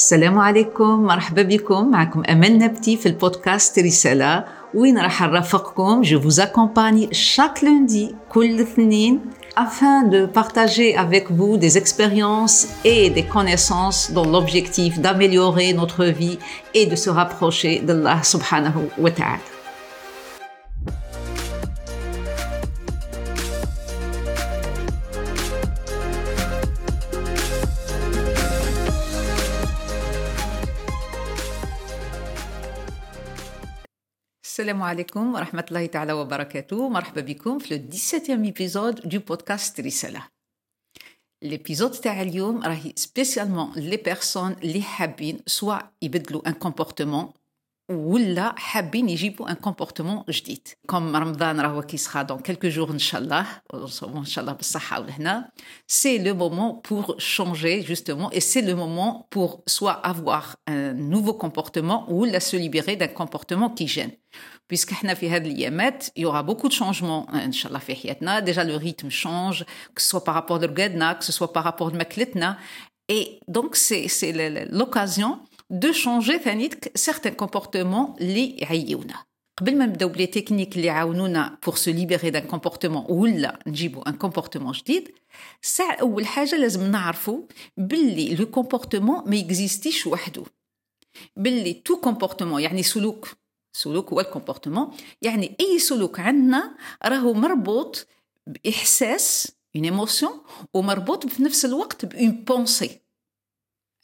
السلام عليكم مرحبا بكم معكم أمل نبتي في البودكاست رسالة وين راح نرافقكم je vous accompagne chaque lundi كل اثنين afin de partager avec vous des expériences et des connaissances dans l'objectif d'améliorer notre vie et de se rapprocher d'Allah subhanahu wa ta'ala. Salam alaikum wa rahmatullahi ta'ala wa barakatuh. Marhaba bikoum في le 17e épisode du podcast Risala. L'épisode تاع اليوم راهي spécialement les personnes اللي حابين soit يبدلوا un comportement ولا حابين يجيبوا un comportement جديد. comme رمضان راهو qui sera dans quelques jours ان شاء الله ان شاء الله بالصحة ولهنا c'est le moment pour changer justement et c'est le moment pour soit avoir un nouveau comportement ولا se libérer d'un comportement qui gêne parce que إحنا في هذه الأيامات il y aura beaucoup de changements ان شاء الله في حياتنا. déjà le rythme change que ce soit par rapport لرقادنا que ce soit par rapport لماكلتنا et donc c'est c'est l'occasion de changer ثاني certains comportements اللي يعيونا قبل ما نبداو ب les techniques اللي يعاونونا pour se libérer d'un comportement ولا نجيبو un comportement جديد ساعة أول حاجة لازم نعرفو باللي le comportement ما ي existe ش وحده باللي tout comportement يعني سلوك سلوك هو ال comportement يعني أي سلوك عندنا راهو مربوط بإحساس une émotion ومربوط في نفس الوقت ب une pensée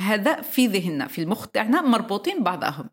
هذا في ذهننا في المخ تاعنا مربوطين بعضهم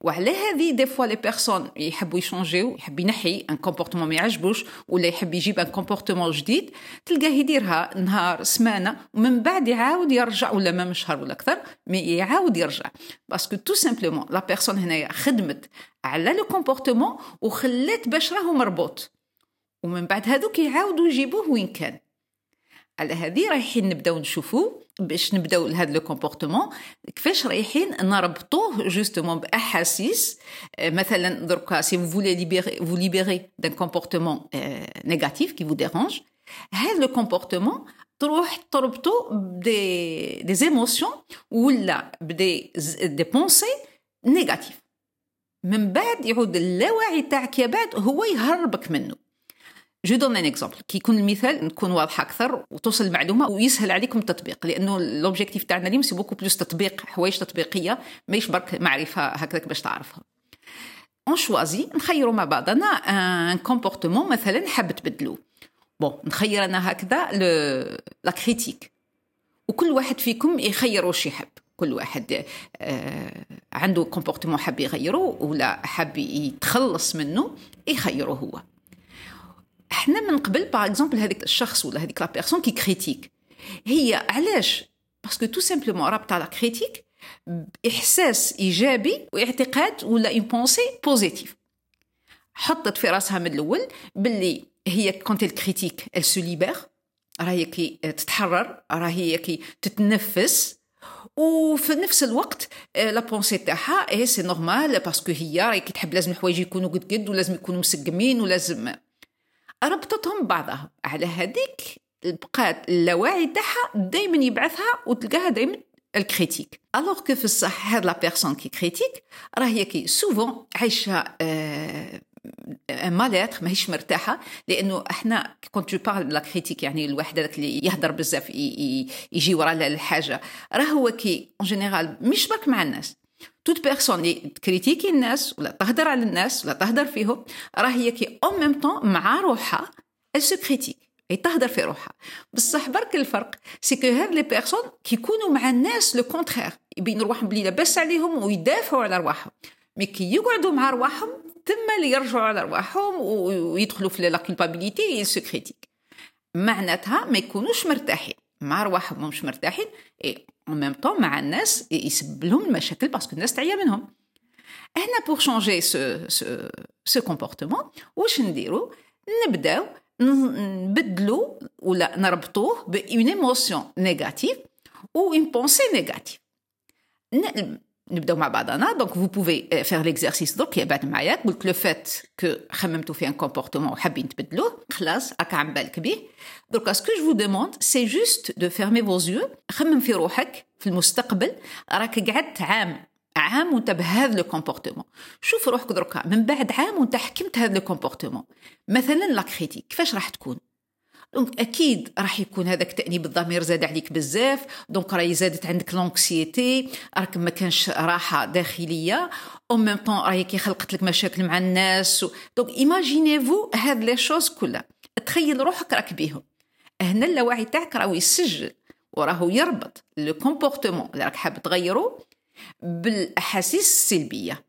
وعلى هذه des fois les personnes يحبوا ي changer و يحب ينحي un comportement ما يعجبوش ولا يحب يجيب un comportement جديد تلقاه يديرها نهار سمانة ومن بعد يعاود يرجع ولا ما شهر ولا أكثر mais يعاود يرجع. parce que tout simplement la personne هنايا خدمت على le comportement وخلات باش راهو مربوط. ومن بعد هذوك يعاودوا يجيبوه وين كان. على هذه رايحين نبداو نشوفوا باش نبداو لهذا le comportement. كيفاش رايحين نربطوه justement بأحاسيس؟ مثلا دركا si vous voulez libérer vous libérer d'un comportement négatif qui vous dérange هذا le comportement تروح تربطو ب des des émotions ولا ب des des pensées négatives من بعد يعود اللاوعي تاعك يا بعد هو يهربك منه. je donne un exemple كي يكون المثال نكون واضحة أكثر وتوصل المعلومة ويسهل عليكم التطبيق لأنه l'objectif تاعنا اليوم c'est beaucoup plus تطبيق حوايج تطبيقية ماهيش برك معرفة هكذاك باش تعرفها. on choisit نخيروا مع بعضنا un comportement مثلا حاب تبدلوه. bon نخير أنا هكذا la critique وكل واحد فيكم يخير واش يحب. كل واحد آه عنده comportement حاب يغيره ولا حاب يتخلص منه يخيره هو. إحنا من قبل par exemple هذيك الشخص ولا هذيك la personne qui critique هي علاش؟ parce que tout simplement رابطه على critique باحساس إيجابي واعتقاد ولا une pensée positive حطت في راسها من الأول باللي هي quand elle critique elle se libère راهي كي تتحرر راهي كي تتنفس. وفي نفس الوقت la pensée تاعها et c'est normal parce que هي راهي كي تحب لازم الحوايج يكونوا قد قد ولازم يكونوا مسقمين ولازم ربطتهم بعضها. على هذيك بقات اللاوعي تاعها دائما يبعثها وتلقاها دائما elle critique. alors que في الصح هاد la personne qui critique راهي كي souvent عايشة آه mal-être ماهيش مرتاحة. لأنه إحنا quand je parle la critique يعني الواحد هذاك اللي يهدر بزاف يجي ورا الحاجة. راه هو كي en général مش برك مع الناس. toute personne اللي ت critiquer الناس ولا تهدر على الناس ولا تهدر فيهم. راه هي كي en même temps مع روحها se critique et تهدر في روحها. بصح برك الفرق c'est que هاد les personnes كيكونوا مع الناس le contraire يبين رواحهم بلي لاباس عليهم ويدافعوا على رواحهم. mais كي يقعدوا مع رواحهم تما اللي يرجعوا على رواحهم ويدخلوا في la culpabilité se critique معناتها ما يكونوش مرتاحين. مع رواحهم مش مرتاحين en même temps مع الناس يسبب لهم المشاكل parce que الناس تعيا منهم هنا pour changer ce ce ce comportement واش نديرو نبداو نبدلو ولا نربطوه ب une émotion négative أو une pensée négative نبداو مع بعضنا donc vous pouvez faire l'exercice درك يا بعد معايا قلت le fait que خممتوا في un comportement وحابين تبدلوه خلاص راك عم بالك به درك ce que je demande c'est juste de fermer vos yeux خمم في روحك في المستقبل راك قعدت عام عام وانت بهذا le comportement شوف روحك دركا من بعد عام وانت حكمت هذا le comportement مثلا la critique كيفاش راح تكون donc أكيد راح يكون هذاك تأنيب الضمير زاد عليك بزاف. donc راهي زادت عندك l'anxiété راك ما كانش راحة داخلية. أو ميم طون راهي كي خلقت لك مشاكل مع الناس donc imaginez-vous هاد les choses كلها. تخيل روحك راك بيهم. هنا اللاوعي تاعك راهو يسجل وراهو يربط le comportement اللي راك حاب تغيره بالأحاسيس السلبية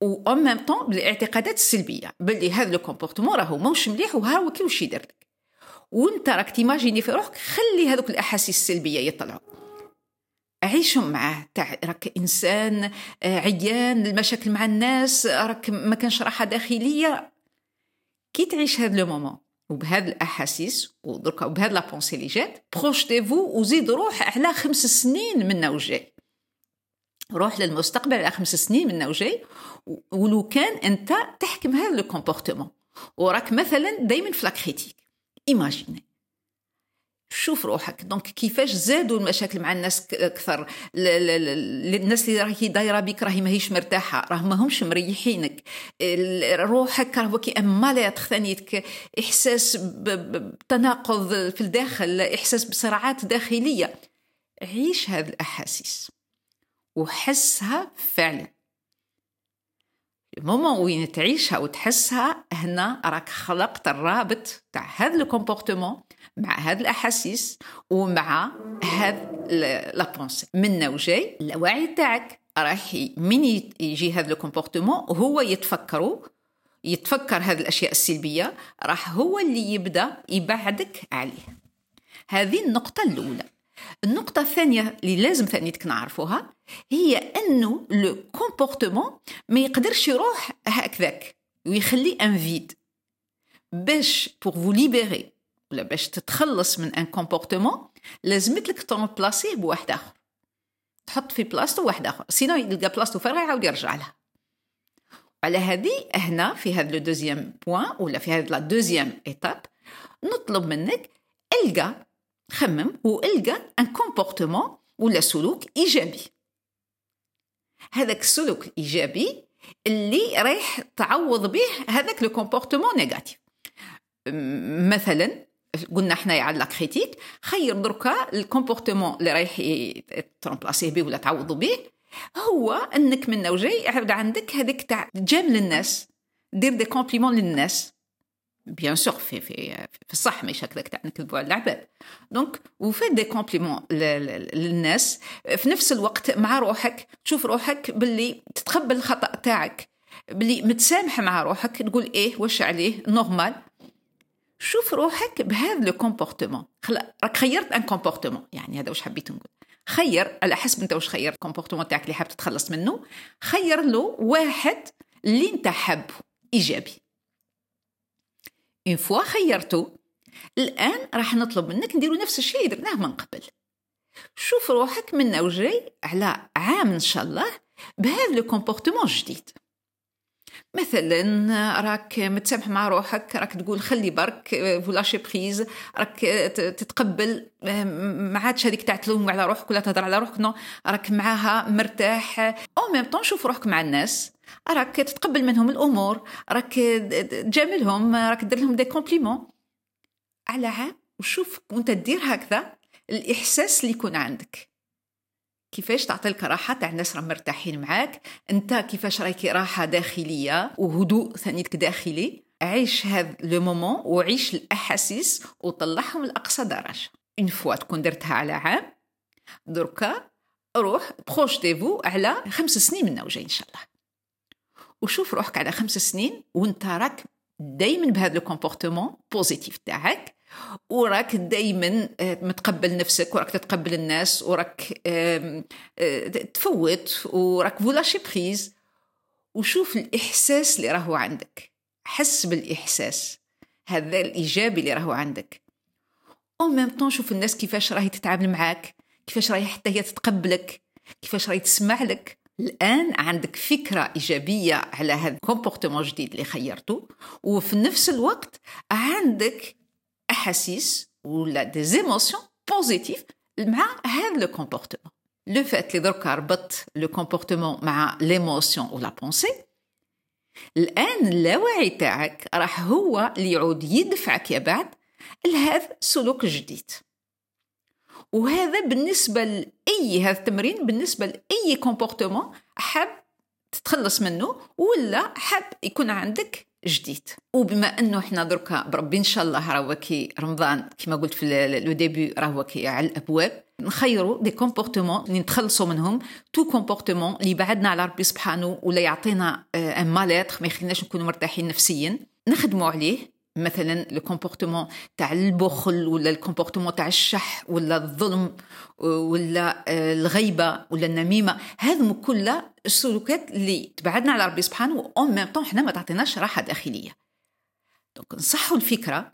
و en même temps بالإعتقادات السلبية. باللي هذا le comportement راهو موش مليح وها هو كي وش يدير لك؟ وانت راك ت imaginer في روحك خلي هذوك الأحاسيس السلبية يطلعوا. عيشهم معاه تاع راك إنسان آه، عيان المشاكل مع الناس راك ما كانش راحة داخلية. كي تعيش هذا le moment وبهذه الأحاسيس ودركا وبهذه la pensée اللي جات projetez-vous وزيد روح على خمس سنين منا وجاي روح للمستقبل على خمس سنين منا وجاي ولو كان أنت تحكم هذا le comportement. وراك مثلا دائما في la critique. imaginer شوف روحك donc كيفاش زادوا المشاكل مع الناس أكثر الناس اللي راهي دايره بك راهي ماهيش مرتاحه راه ما همش مريحينك روحك راهو كي ماليت ثانيتيك احساس بتناقض في الداخل احساس بصراعات داخليه عيش هذه الاحاسيس وحسها فعلا ال moment وين تعيشها وتحسها هنا راك خلقت الرابط تاع هذا ال comportement مع هذه الأحاسيس ومع هذا la pensée. من وجاي اللاوعي تاعك راح من يجي هذا ال comportement هو يتفكروا يتفكر هذه الأشياء السلبية راح هو اللي يبدأ يبعدك عليه. هذه النقطة الأولى. النقطة الثانية اللي لازم ثانيتك نعرفوها هي أنه le comportement ما يقدرش يروح هكذاك ويخلي un vide باش pour vous libérer ولا باش تتخلص من un comportement لازمت لك ت remplacer ـه بواحد آخر. تحط في بلاصتو واحد آخر sinon يلقى بلاصتو فارغه يعاود يرجع لها. على هذه هنا في هذا le deuxième point ولا في هذا la deuxième étape نطلب منك ألقى خمم وإلقى un comportement ولا سلوك إيجابي. هذاك السلوك الايجابي اللي رايح تعوض به هذاك le comportement négatif مثلا قلنا حنايا على la critique خير دركا ال comportement اللي رايح ت remplacer ـه به ولا تعوض به هو إنك من وجاي عندك هذيك تاع تجامل الناس دير des compliments للناس. bien sûr في في في الصح مش هكذاك تاع نكذبوا على العباد donc وفي des compliments للناس في نفس الوقت مع روحك تشوف روحك باللي تتقبل الخطأ تاعك. باللي متسامح مع روحك تقول إيه واش عليه normal شوف روحك بهذا le comportement راك خيرت un comportement يعني هذا واش حبيت نقول. خير على حسب انت واش خيرت ال comportement تاعك اللي حاب تتخلص منه. خير له واحد اللي انت حابه إيجابي. une fois خيرتو الآن راح نطلب منك نديرو نفس الشيء درناه من قبل. شوف روحك من وجاي على عام إن شاء الله بهذا le comportement جديد. مثلا راك متسامح مع روحك راك تقول خلي برك vous lâchez prise راك تتقبل ما عادش هذيك تاع تلوم على روحك ولا تهضر على روحك non راك معاها مرتاح. au même temps شوف روحك مع الناس. راك تتقبل منهم الأمور راك تجاملهم راك دير لهم des compliments. على عام وشوف وانت دير هكذا الإحساس اللي يكون عندك. كيفاش تعطيلك راحة تاع الناس راهم مرتاحين معاك انت كيفاش رايك راحة داخلية وهدوء ثانيتك داخلي. عيش هذا le moment وعيش الأحاسيس وطلعهم لأقصى درجة. une fois تكون درتها على عام دركا روح projetez-vous على خمس سنين من وجاي إن شاء الله. وشوف روحك على خمس سنين وانت راك دايما بهذا le comportement positif تاعك وراك دايما آه، متقبل نفسك وراك تتقبل الناس وراك آه، تفوت وراك vous lâchez prise. وشوف الإحساس اللي راهو عندك. حس بالإحساس. هذا الإيجابي اللي راهو عندك. au même temps شوف الناس كيفاش راهي تتعامل معاك كيفاش راهي حتى هي تتقبلك كيفاش راهي تسمع لك الآن عندك فكرة إيجابية على هذا ال comportement الجديد اللي خيرته وفي نفس الوقت عندك أحاسيس ولا des émotions positives مع هذا le comportement لو فات اللي دركا ربط le comportement مع l'émotion و la pensée الآن اللاوعي تاعك راح هو اللي يعود يدفعك يا بعد لهذا السلوك الجديد. وهذا بالنسبة لأي هذا التمرين بالنسبة لأي comportement حاب تتخلص منه ولا حاب يكون عندك جديد. وبما أنه إحنا دركا بربي إن شاء الله راهو كي رمضان كما قلت في le début راهو كي على الأبواب نخيروا des comportements اللي نتخلصوا منهم tout comportement اللي بعدنا على ربي سبحانه ولا يعطينا un mal-être ما يخليناش نكونوا مرتاحين نفسيا نخدموا عليه مثلا le comportement تاع البخل ولا ال comportement تاع الشح ولا الظلم ولا الغيبة ولا النميمة. هذم كلها السلوكات اللي تبعدنا على ربي سبحانه و en même temps حنا ما تعطيناش راحة داخلية. donc نصحوا الفكرة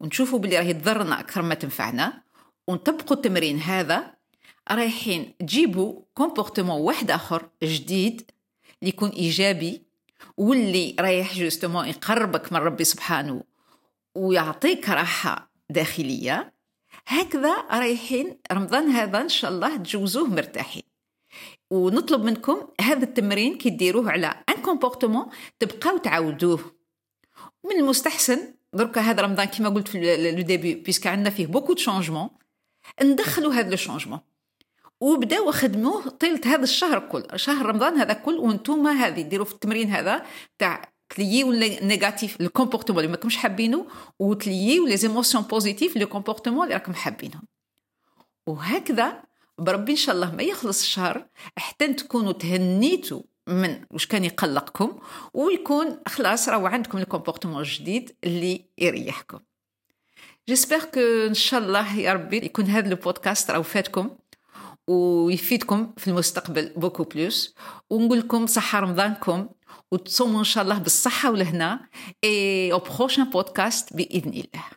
ونشوفوا باللي راهي تضرنا أكثر ما تنفعنا ونطبقوا التمرين هذا. رايحين تجيبوا comportement واحد آخر جديد اللي يكون إيجابي واللي رايح justement يقربك من ربي سبحانه ويعطيك راحة داخلية هكذا رايحين رمضان هذا إن شاء الله تجوزوه مرتاحين. ونطلب منكم هذا التمرين كي ديروه على un comportement تبقاو تعاودوه. من المستحسن دركا هذا رمضان كما قلت في le début puisque عندنا فيه beaucoup de changements ندخلوا هذا le changement وبداو خدموه طيلة هذا الشهر كل شهر رمضان هذا كل وأنتم هذه ديروا في التمرين هذا تاع تلييو négatif ال comportement اللي ماكمش حابينه وتلييو les émotions positives le comportement اللي راكم حابينهم. وهكذا بربي إن شاء الله ما يخلص الشهر حتى تكونوا تهنيتوا من واش كان يقلقكم ويكون خلاص راهو عندكم ال comportement الجديد اللي يريحكم. j'espère que إن شاء الله يا ربي يكون هذا البودكاست راهو فاتكم. ويفيدكم في المستقبل beaucoup plus. ونقول لكم صحة رمضانكم وتصوموا إن شاء الله بالصحة والهنا et au prochain podcast بإذن الله.